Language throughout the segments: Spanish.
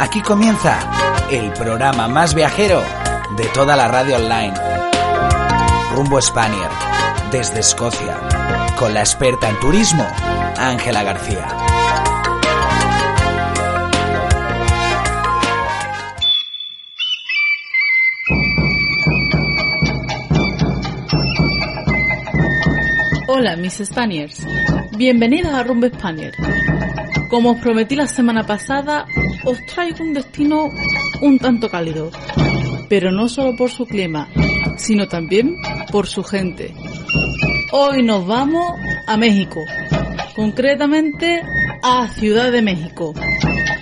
Aquí comienza el programa más viajero de toda la radio online. Rumbo Spanier, desde Escocia, con la experta en turismo, Ángela García. Hola, mis Spaniards. Bienvenidos a Rumbo Spanier. Como os prometí la semana pasada, os traigo un destino un tanto cálido. Pero no solo por su clima, sino también por su gente. Hoy nos vamos a México. Concretamente a Ciudad de México.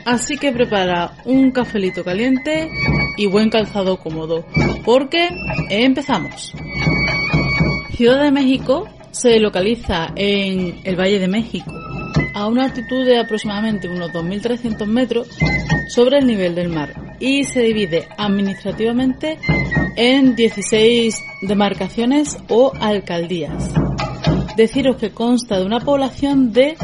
Así que prepara un cafelito caliente y buen calzado cómodo. Porque empezamos. Ciudad de México se localiza en el Valle de México, a una altitud de aproximadamente unos 2.300 metros sobre el nivel del mar y se divide administrativamente en 16 demarcaciones o alcaldías. Deciros que consta de una población de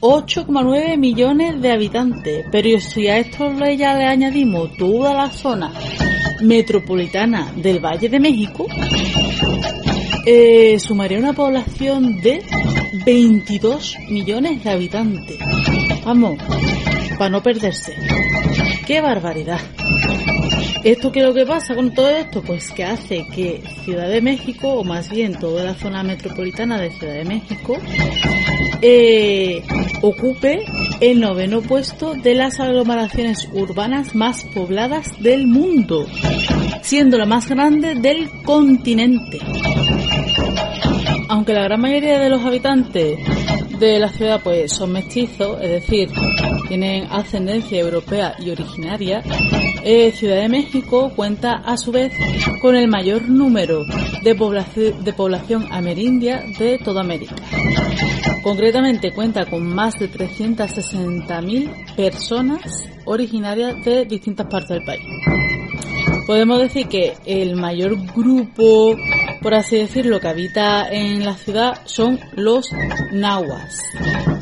8,9 millones de habitantes, pero si a esto ya le añadimos toda la zona metropolitana del Valle de México, eh, sumaría una población de 22 millones de habitantes. Vamos, para no perderse. ¡Qué barbaridad! ¿Esto qué es lo que pasa con todo esto? Pues que hace que Ciudad de México, o más bien toda la zona metropolitana de Ciudad de México, eh, ocupe el noveno puesto de las aglomeraciones urbanas más pobladas del mundo, siendo la más grande del continente. Aunque la gran mayoría de los habitantes de la ciudad pues son mestizos, es decir, tienen ascendencia europea y originaria, eh, Ciudad de México cuenta a su vez con el mayor número de, de población amerindia de toda América. Concretamente cuenta con más de 360.000 personas originarias de distintas partes del país. Podemos decir que el mayor grupo, por así decirlo, que habita en la ciudad son los nahuas,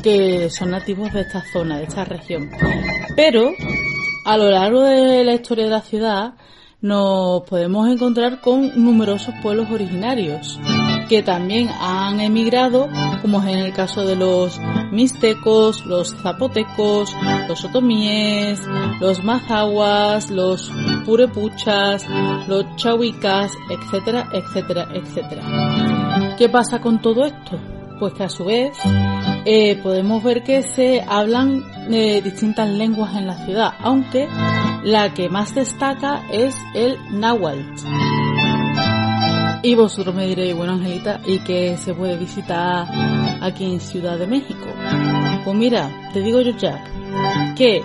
que son nativos de esta zona, de esta región. Pero a lo largo de la historia de la ciudad nos podemos encontrar con numerosos pueblos originarios que también han emigrado, como es en el caso de los mixtecos, los zapotecos, los otomíes, los mazahuas, los purepuchas, los chahuicas, etcétera, etcétera, etcétera. ¿Qué pasa con todo esto? Pues que a su vez eh, podemos ver que se hablan eh, distintas lenguas en la ciudad, aunque la que más destaca es el náhuatl. Y vosotros me diréis, bueno Angelita, ¿y qué se puede visitar aquí en Ciudad de México? Pues mira, te digo yo ya, que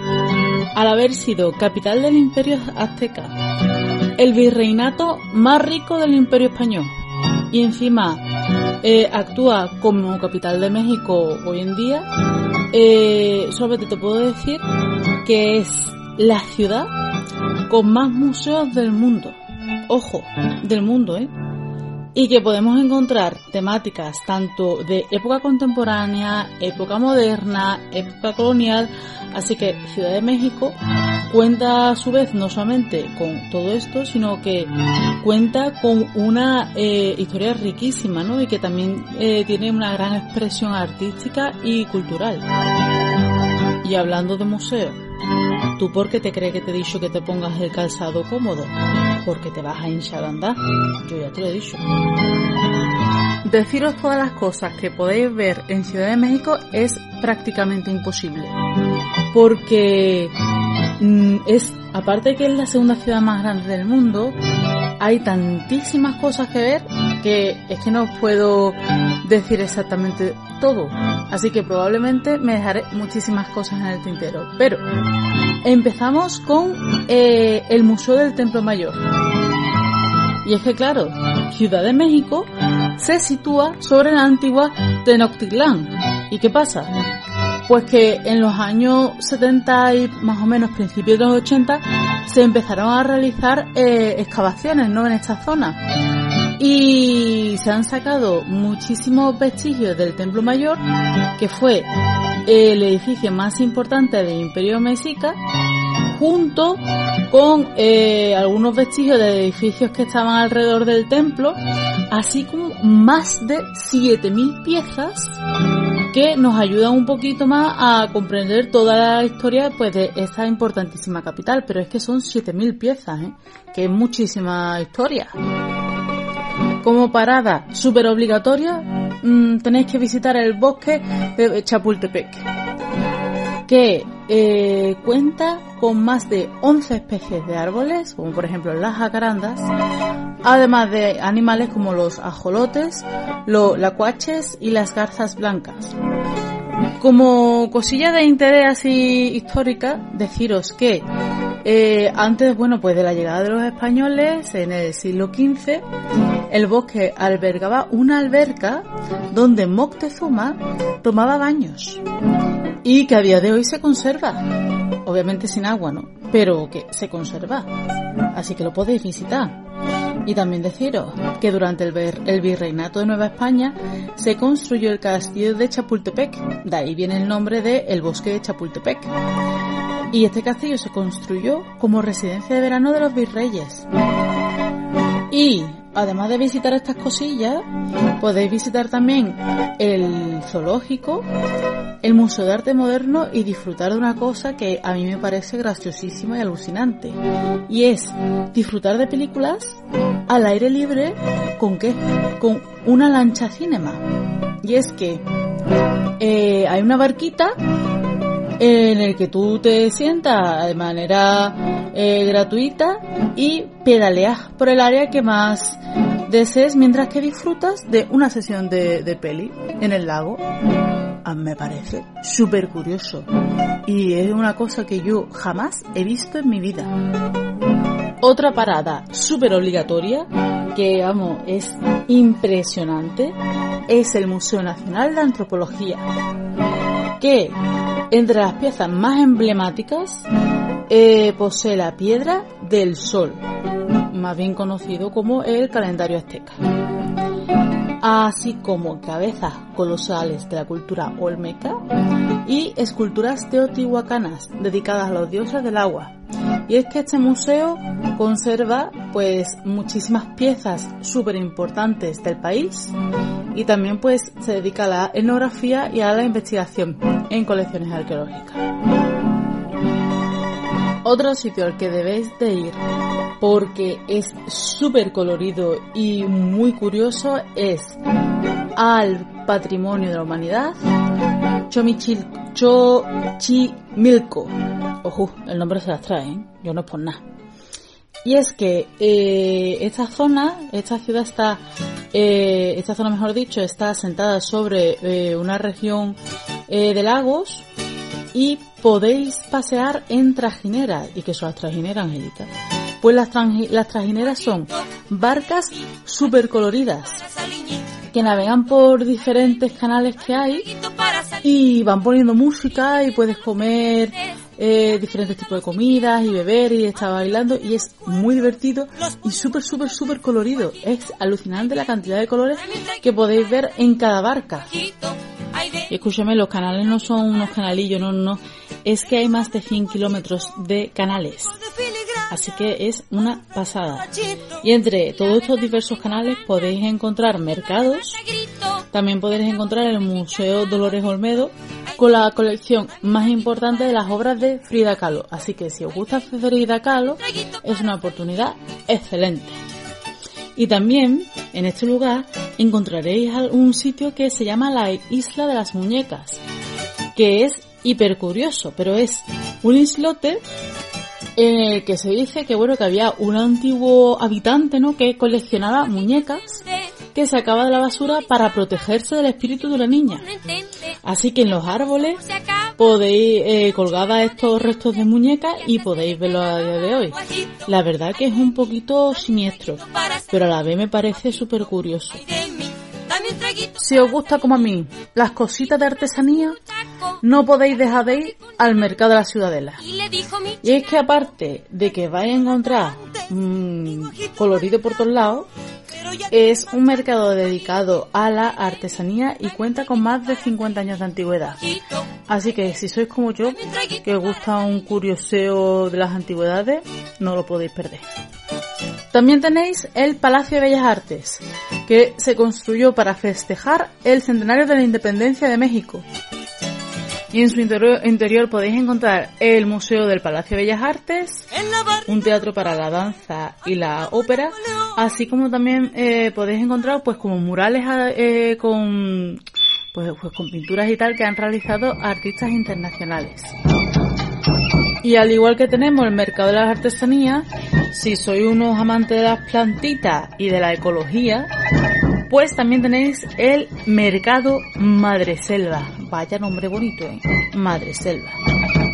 al haber sido capital del imperio azteca, el virreinato más rico del imperio español, y encima eh, actúa como capital de México hoy en día, eh, solamente te puedo decir que es la ciudad con más museos del mundo. Ojo, del mundo, ¿eh? Y que podemos encontrar temáticas tanto de época contemporánea, época moderna, época colonial, así que Ciudad de México cuenta a su vez no solamente con todo esto, sino que cuenta con una eh, historia riquísima, ¿no? Y que también eh, tiene una gran expresión artística y cultural. Y hablando de museo, ¿tú por qué te crees que te he dicho que te pongas el calzado cómodo? Porque te vas a hinchar a andar. Yo ya te lo he dicho. Deciros todas las cosas que podéis ver en Ciudad de México es prácticamente imposible. Porque mm, es, aparte de que es la segunda ciudad más grande del mundo, hay tantísimas cosas que ver que es que no os puedo decir exactamente todo. Así que probablemente me dejaré muchísimas cosas en el tintero. Pero empezamos con eh, el Museo del Templo Mayor. Y es que claro, Ciudad de México se sitúa sobre la antigua Tenochtitlán. ¿Y qué pasa? Pues que en los años 70 y más o menos principios de los 80 se empezaron a realizar eh, excavaciones ¿no? en esta zona. Y se han sacado muchísimos vestigios del Templo Mayor, que fue el edificio más importante del Imperio Mexica junto con eh, algunos vestigios de edificios que estaban alrededor del templo, así como más de 7.000 piezas que nos ayudan un poquito más a comprender toda la historia pues, de esta importantísima capital. Pero es que son 7.000 piezas, ¿eh? que es muchísima historia. Como parada súper obligatoria, mm, tenéis que visitar el bosque de Chapultepec, que eh, cuenta con más de 11 especies de árboles, como por ejemplo las jacarandas, además de animales como los ajolotes, los lacuaches y las garzas blancas. Como cosilla de interés así histórica, deciros que eh, antes, bueno, pues de la llegada de los españoles en el siglo XV, el bosque albergaba una alberca donde Moctezuma tomaba baños y que a día de hoy se conserva. Obviamente sin agua, ¿no? Pero que se conserva. Así que lo podéis visitar. Y también deciros que durante el, el, virreinato de Nueva España se construyó el castillo de Chapultepec, de ahí viene el nombre de el bosque de Chapultepec. Y este castillo se construyó como residencia de verano de los virreyes. Y además de visitar estas cosillas, podéis visitar también el zoológico, el Museo de Arte Moderno y disfrutar de una cosa que a mí me parece graciosísima y alucinante. Y es disfrutar de películas al aire libre con qué? Con una lancha cinema. Y es que eh, hay una barquita en el que tú te sientas de manera eh, gratuita y pedaleas por el área que más desees mientras que disfrutas de una sesión de, de peli en el lago. Ah, me parece súper curioso y es una cosa que yo jamás he visto en mi vida. Otra parada súper obligatoria que amo es impresionante es el Museo Nacional de Antropología que entre las piezas más emblemáticas eh, posee la piedra del sol, más bien conocido como el calendario azteca, así como cabezas colosales de la cultura olmeca y esculturas teotihuacanas dedicadas a los dioses del agua. Y es que este museo conserva pues muchísimas piezas súper importantes del país y también pues se dedica a la etnografía y a la investigación en colecciones arqueológicas. Otro sitio al que debéis de ir porque es súper colorido y muy curioso es al Patrimonio de la Humanidad Chochimilco. Ojo, el nombre se las trae, ¿eh? yo no es por nada. Y es que eh, esta zona, esta ciudad está, eh, esta zona mejor dicho, está sentada sobre eh, una región eh, de lagos y podéis pasear en trajineras. ¿Y que son las trajineras, Angelita? Pues las, las trajineras son barcas súper coloridas que navegan por diferentes canales que hay y van poniendo música y puedes comer eh, diferentes tipos de comidas y beber y estar bailando y es muy divertido y súper, súper, súper colorido. Es alucinante la cantidad de colores que podéis ver en cada barca. Y escúchame, los canales no son unos canalillos, no, no. Es que hay más de 100 kilómetros de canales. Así que es una pasada. Y entre todos estos diversos canales podéis encontrar mercados. También podéis encontrar el Museo Dolores Olmedo con la colección más importante de las obras de Frida Kahlo. Así que si os gusta Frida Kahlo, es una oportunidad excelente. Y también en este lugar encontraréis un sitio que se llama la Isla de las Muñecas, que es hiper curioso, pero es un islote en el que se dice que bueno que había un antiguo habitante no que coleccionaba muñecas que sacaba de la basura para protegerse del espíritu de la niña así que en los árboles podéis eh, colgada estos restos de muñecas y podéis verlo a día de hoy. La verdad que es un poquito siniestro pero a la vez me parece súper curioso si os gusta como a mí las cositas de artesanía, no podéis dejar de ir al mercado de la ciudadela. Y es que aparte de que vais a encontrar mmm, colorido por todos lados, es un mercado dedicado a la artesanía y cuenta con más de 50 años de antigüedad. Así que si sois como yo, que os gusta un curioseo de las antigüedades, no lo podéis perder. También tenéis el Palacio de Bellas Artes, que se construyó para festejar el centenario de la independencia de México. Y en su interior, podéis encontrar el Museo del Palacio de Bellas Artes, un teatro para la danza y la ópera, así como también eh, podéis encontrar pues como murales eh, con pues, pues con pinturas y tal que han realizado artistas internacionales. Y al igual que tenemos el mercado de las artesanías, si sois unos amantes de las plantitas y de la ecología, pues también tenéis el mercado Madreselva. Vaya nombre bonito, ¿eh? Madreselva.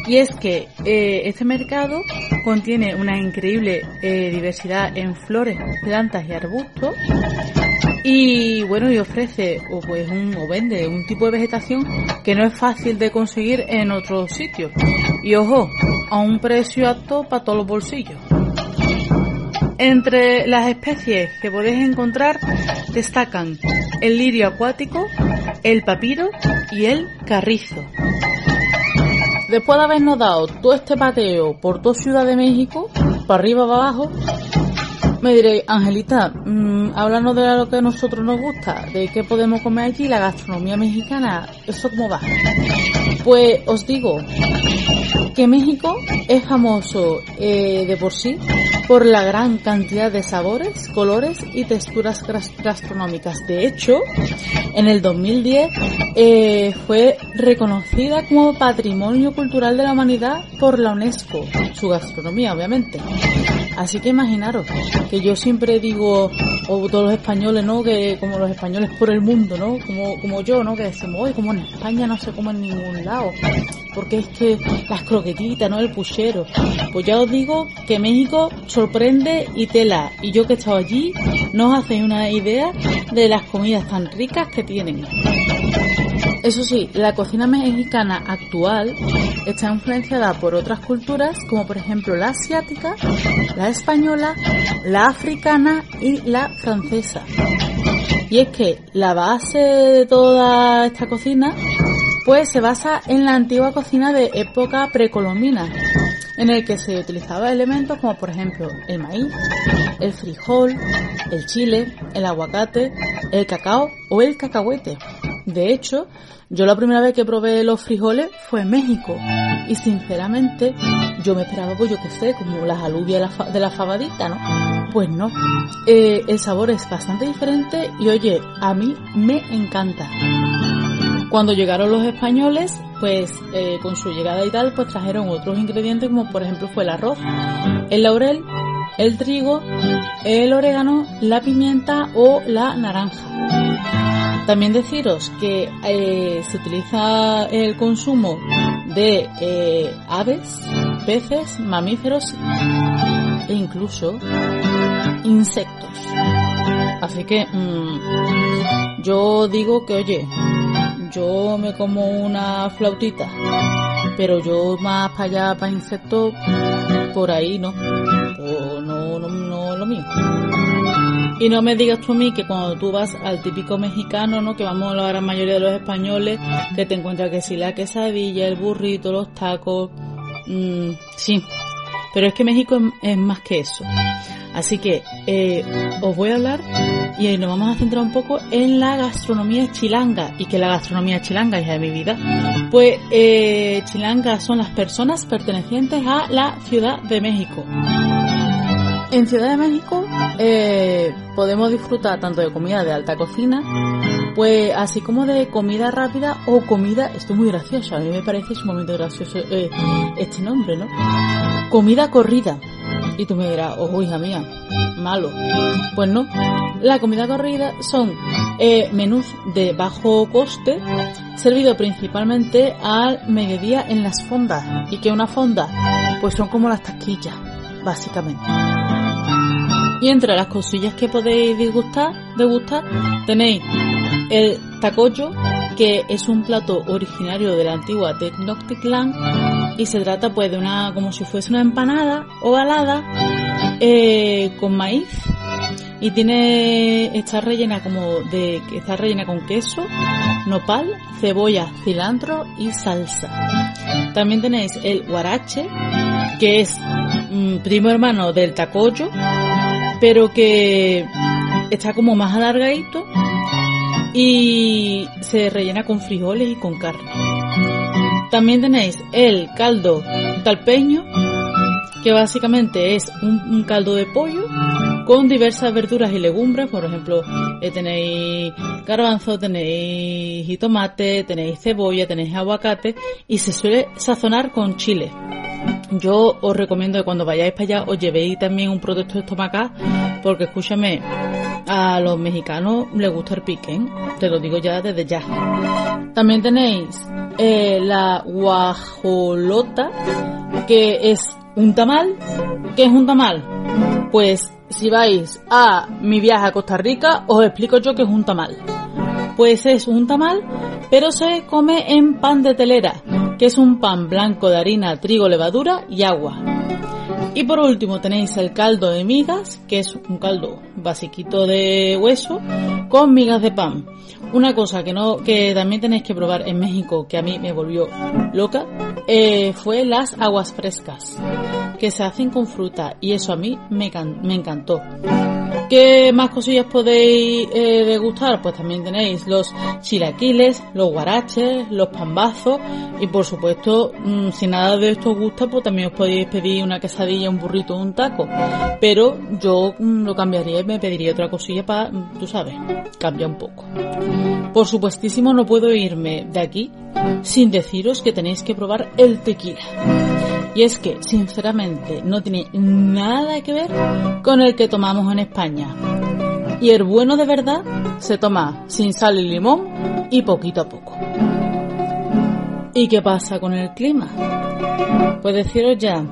Y es que eh, este mercado contiene una increíble eh, diversidad en flores, plantas y arbustos y bueno, y ofrece o pues un, o vende un tipo de vegetación que no es fácil de conseguir en otros sitios. Y ojo, a un precio apto para todos los bolsillos. Entre las especies que podéis encontrar destacan el lirio acuático, el papiro y el carrizo. Después de habernos dado todo este pateo por toda Ciudad de México, para arriba, para abajo, me diréis, Angelita, mmm, háblanos de lo que a nosotros nos gusta, de qué podemos comer allí, la gastronomía mexicana, ¿eso cómo va? Pues os digo que México es famoso eh, de por sí por la gran cantidad de sabores, colores y texturas gastronómicas. De hecho, en el 2010 eh, fue reconocida como Patrimonio Cultural de la Humanidad por la UNESCO, su gastronomía obviamente. Así que imaginaros que yo siempre digo, o todos los españoles, ¿no? Que como los españoles por el mundo, ¿no? Como, como yo, ¿no? Que decimos, hoy como en España no se come en ningún lado. Porque es que las croquetitas, ¿no? El puchero. Pues ya os digo que México sorprende y tela. Y yo que he estado allí, no os hacéis una idea de las comidas tan ricas que tienen. Eso sí, la cocina mexicana actual está influenciada por otras culturas como por ejemplo la asiática, la española, la africana y la francesa. Y es que la base de toda esta cocina pues se basa en la antigua cocina de época precolombina, en el que se utilizaba elementos como por ejemplo el maíz, el frijol, el chile, el aguacate, el cacao o el cacahuete. De hecho, yo la primera vez que probé los frijoles fue en México y sinceramente yo me esperaba, pues yo que sé, como las alubias de la, fabadita, ¿no? Pues no, eh, el sabor es bastante diferente y oye, a mí me encanta. Cuando llegaron los españoles, pues eh, con su llegada y tal, pues trajeron otros ingredientes como por ejemplo fue el arroz, el laurel, el trigo, el orégano, la pimienta o la naranja. También deciros que eh, se utiliza el consumo de eh, aves, peces, mamíferos e incluso insectos. Así que mm, yo digo que, oye, yo me como una flautita, pero yo más para allá, para insectos, por ahí no. O no, no, no lo mío. Y no me digas tú a mí que cuando tú vas al típico mexicano, ¿no? Que vamos a la gran mayoría de los españoles, que te encuentras que si la quesadilla, el burrito, los tacos, mmm, sí. Pero es que México es, más que eso. Así que eh, os voy a hablar y nos vamos a centrar un poco en la gastronomía chilanga y que la gastronomía chilanga, hija de mi vida, pues eh, chilanga son las personas pertenecientes a la Ciudad de México. En Ciudad de México eh, podemos disfrutar tanto de comida de alta cocina, pues así como de comida rápida o comida, esto es muy gracioso, a mí me parece sumamente gracioso eh, este nombre, ¿no? Comida corrida. Y tú me dirás, oh hija mía, malo. Pues no, la comida corrida son eh, menús de bajo coste, servido principalmente al mediodía en las fondas. ¿Y que una fonda? Pues son como las taquillas, básicamente. Y entre las cosillas que podéis disgustar, degustar, tenéis el tacoyo, que es un plato originario de la antigua Tenochtitlan y se trata pues de una, como si fuese una empanada ovalada eh, con maíz, y tiene está rellena como de está rellena con queso, nopal, cebolla, cilantro y salsa. También tenéis el guarache, que es mm, primo hermano del tacoyo, pero que está como más alargadito y se rellena con frijoles y con carne. También tenéis el caldo talpeño, que básicamente es un, caldo de pollo con diversas verduras y legumbres, por ejemplo, eh, tenéis garbanzo, tenéis tomate, tenéis cebolla, tenéis aguacate y se suele sazonar con chile. Yo os recomiendo que cuando vayáis para allá os llevéis también un producto estomacal porque escúchame, a los mexicanos les gusta el pique, ¿eh? te lo digo ya desde ya. También tenéis eh, la guajolota, que es un tamal. ¿Qué es un tamal? Pues si vais a mi viaje a Costa Rica, os explico yo qué es un tamal. Pues es un tamal, pero se come en pan de telera, que es un pan blanco de harina, trigo, levadura y agua. Y por último tenéis el caldo de migas, que es un caldo basiquito de hueso con migas de pan. Una cosa que no, que también tenéis que probar en México, que a mí me volvió loca, eh, fue las aguas frescas, que se hacen con fruta y eso a mí me, me encantó. ¿Qué más cosillas podéis eh, degustar? Pues también tenéis los chilaquiles, los guaraches, los pambazos y por supuesto, mm, si nada de esto os gusta, pues también os podéis pedir una quesadilla, un burrito un taco. Pero yo mm, lo cambiaría y me pediría otra cosilla para, tú sabes, cambia un poco. Por supuestísimo no puedo irme de aquí sin deciros que tenéis que probar el tequila. Y es que, sinceramente, no tiene nada que ver con el que tomamos en España. Y el bueno de verdad se toma sin sal y limón y poquito a poco. ¿Y qué pasa con el clima? Pues deciros ya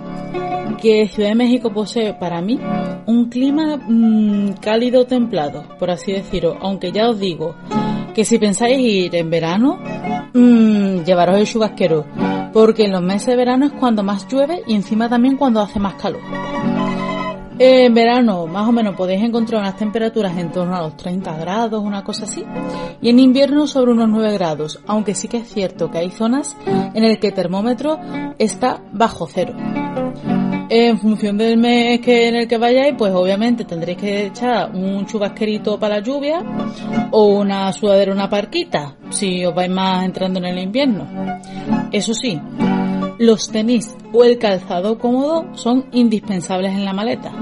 que Ciudad de México posee para mí un clima mm, cálido templado, por así decirlo, aunque ya os digo que si pensáis ir en verano, mmm, llevaros el chubasquero, porque en los meses de verano es cuando más llueve y encima también cuando hace más calor. En verano más o menos podéis encontrar unas temperaturas en torno a los 30 grados, una cosa así, y en invierno sobre unos 9 grados, aunque sí que es cierto que hay zonas en el que el termómetro está bajo cero. En función del mes que en el que vayáis, pues obviamente tendréis que echar un chubasquerito para la lluvia o una sudadera, una parquita, si os vais más entrando en el invierno. Eso sí, los tenis o el calzado cómodo son indispensables en la maleta,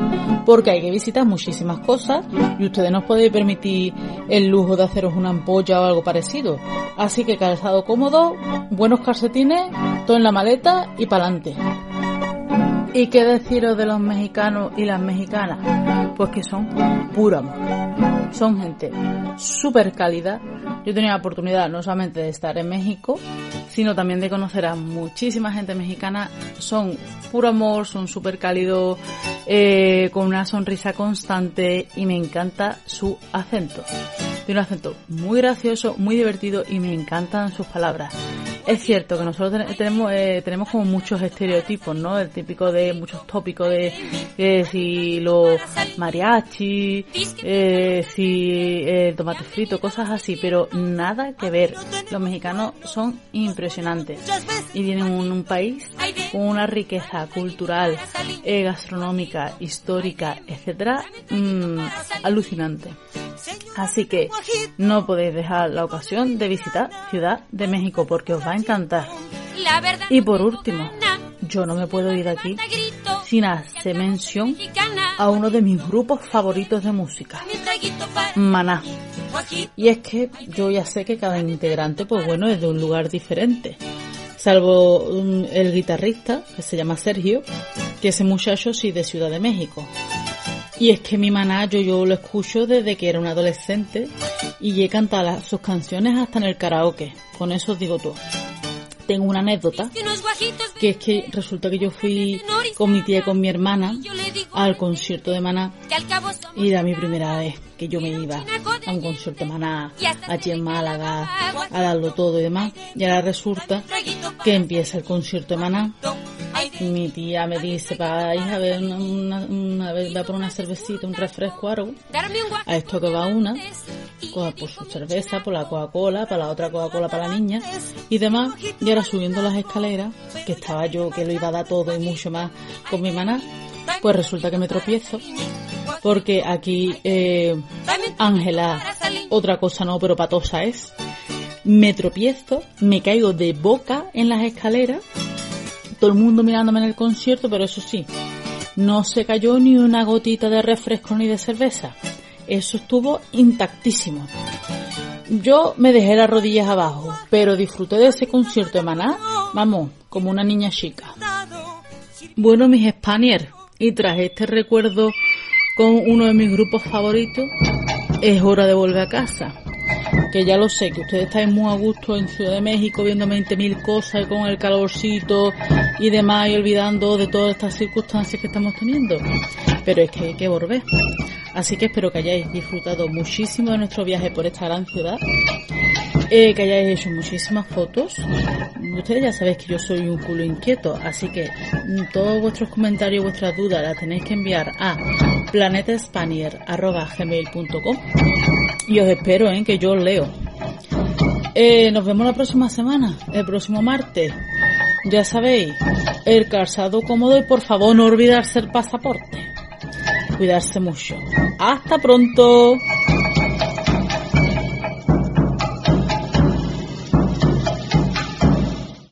porque hay que visitar muchísimas cosas y ustedes no podéis permitir el lujo de haceros una ampolla o algo parecido. Así que calzado cómodo, buenos calcetines, todo en la maleta y para adelante. ¿Y qué deciros de los mexicanos y las mexicanas? Pues que son puro amor. Son gente súper cálida. Yo tenido la oportunidad no solamente de estar en México, sino también de conocer a muchísima gente mexicana. Son puro amor, son súper cálidos, eh, con una sonrisa constante y me encanta su acento. Tiene un acento muy gracioso, muy divertido y me encantan sus palabras. Es cierto que nosotros tenemos eh, tenemos como muchos estereotipos, ¿no? El típico de muchos tópicos de si los mariachi, eh, si el tomate frito, cosas así, pero nada que ver. Los mexicanos son impresionantes y tienen un, país con una riqueza cultural, eh, gastronómica, histórica, etcétera, mm, alucinante. Así que no podéis dejar la ocasión de visitar Ciudad de México porque os va a encantar. Y por último, yo no me puedo ir de aquí sin hacer mención a uno de mis grupos favoritos de música, Maná. Y es que yo ya sé que cada integrante, pues bueno, es de un lugar diferente. Salvo el guitarrista, que se llama Sergio, que ese muchacho sí de Ciudad de México. Y es que mi maná yo, lo escucho desde que era un adolescente y he cantado sus canciones hasta en el karaoke. Con eso os digo todo. Tengo una anécdota que es que resulta que yo fui con mi tía y con mi hermana al concierto de Maná y era mi primera vez que yo me iba a un concierto de Maná allí en Málaga a darlo todo y demás y ahora resulta que empieza el concierto de Maná mi tía me dice, para ir a ver una, una, va por una cervecita, un refresco, algo. A esto que va una, por su cerveza, por la Coca-Cola, para la otra Coca-Cola para la niña y demás. Y ahora subiendo las escaleras, que estaba yo que lo iba a dar todo y mucho más con mi maná, pues resulta que me tropiezo. Porque aquí, eh, Ángela, otra cosa no, pero patosa es. Me tropiezo, me caigo de boca en las escaleras todo el mundo mirándome en el concierto, pero eso sí, no se cayó ni una gotita de refresco ni de cerveza. Eso estuvo intactísimo. Yo me dejé las rodillas abajo, pero disfruté de ese concierto de Maná, vamos, como una niña chica. Bueno, mis Spaniers, y tras este recuerdo con uno de mis grupos favoritos, es hora de volver a casa que ya lo sé, que ustedes estáis muy a gusto en Ciudad de México viendo 20.000 cosas con el calorcito y demás y olvidando de todas estas circunstancias que estamos teniendo. Pero es que hay que volver. Así que espero que hayáis disfrutado muchísimo de nuestro viaje por esta gran ciudad. Eh, que hayáis hecho muchísimas fotos. Ustedes ya sabéis que yo soy un culo inquieto, así que todos vuestros comentarios, vuestras dudas las tenéis que enviar a planetaspanier.com y os espero, ¿eh? que yo os leo. Eh, nos vemos la próxima semana, el próximo martes. Ya sabéis, el calzado cómodo y por favor no olvidarse el pasaporte. Cuidarse mucho. Hasta pronto.